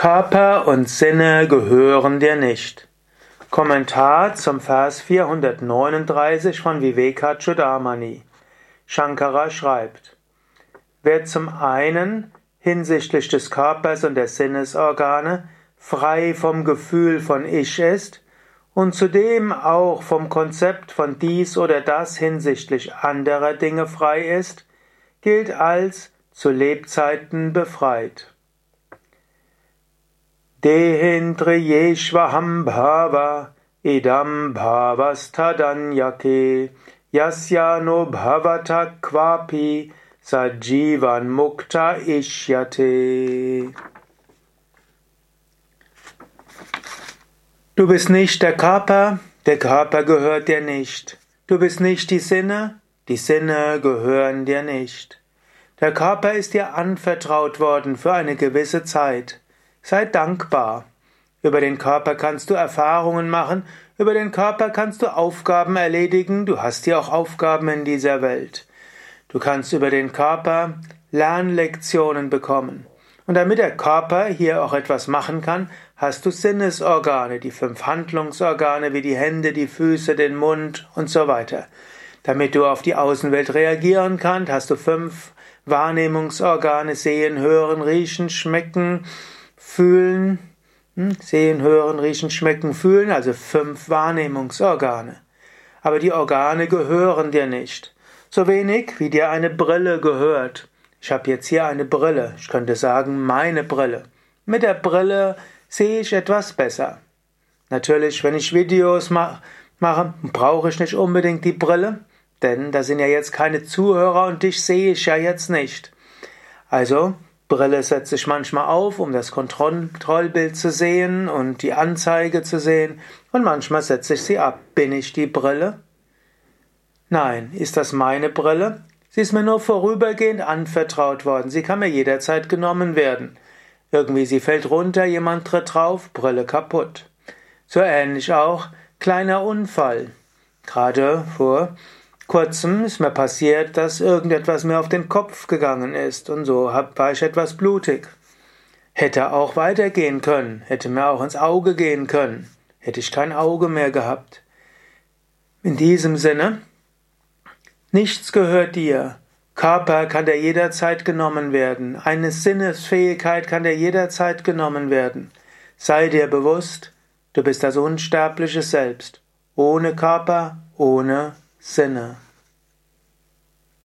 Körper und Sinne gehören dir nicht. Kommentar zum Vers 439 von Vivekachudamani. Shankara schreibt, Wer zum einen hinsichtlich des Körpers und der Sinnesorgane frei vom Gefühl von Ich ist und zudem auch vom Konzept von dies oder das hinsichtlich anderer Dinge frei ist, gilt als zu Lebzeiten befreit. Dehindriyeshvaham bhava idam bhavastadanyake yasya no bhavata kvapi sajivan mukta ishyate. Du bist nicht der Körper, der Körper gehört dir nicht. Du bist nicht die Sinne, die Sinne gehören dir nicht. Der Körper ist dir anvertraut worden für eine gewisse Zeit. Sei dankbar. Über den Körper kannst du Erfahrungen machen, über den Körper kannst du Aufgaben erledigen, du hast ja auch Aufgaben in dieser Welt. Du kannst über den Körper Lernlektionen bekommen. Und damit der Körper hier auch etwas machen kann, hast du Sinnesorgane, die fünf Handlungsorgane wie die Hände, die Füße, den Mund und so weiter. Damit du auf die Außenwelt reagieren kannst, hast du fünf Wahrnehmungsorgane, sehen, hören, riechen, schmecken, fühlen, hm? sehen, hören, riechen, schmecken, fühlen, also fünf Wahrnehmungsorgane. Aber die Organe gehören dir nicht. So wenig wie dir eine Brille gehört. Ich habe jetzt hier eine Brille. Ich könnte sagen, meine Brille. Mit der Brille sehe ich etwas besser. Natürlich, wenn ich Videos mache, brauche ich nicht unbedingt die Brille, denn da sind ja jetzt keine Zuhörer und dich sehe ich ja jetzt nicht. Also Brille setze ich manchmal auf, um das Kontrollbild zu sehen und die Anzeige zu sehen, und manchmal setze ich sie ab. Bin ich die Brille? Nein, ist das meine Brille? Sie ist mir nur vorübergehend anvertraut worden. Sie kann mir jederzeit genommen werden. Irgendwie sie fällt runter, jemand tritt drauf, Brille kaputt. So ähnlich auch kleiner Unfall. Gerade vor kurzem ist mir passiert, dass irgendetwas mir auf den Kopf gegangen ist und so war ich etwas blutig. Hätte auch weitergehen können, hätte mir auch ins Auge gehen können, hätte ich kein Auge mehr gehabt. In diesem Sinne, nichts gehört dir. Körper kann dir jederzeit genommen werden. Eine Sinnesfähigkeit kann dir jederzeit genommen werden. Sei dir bewusst, du bist das unsterbliche Selbst. Ohne Körper, ohne Sinne.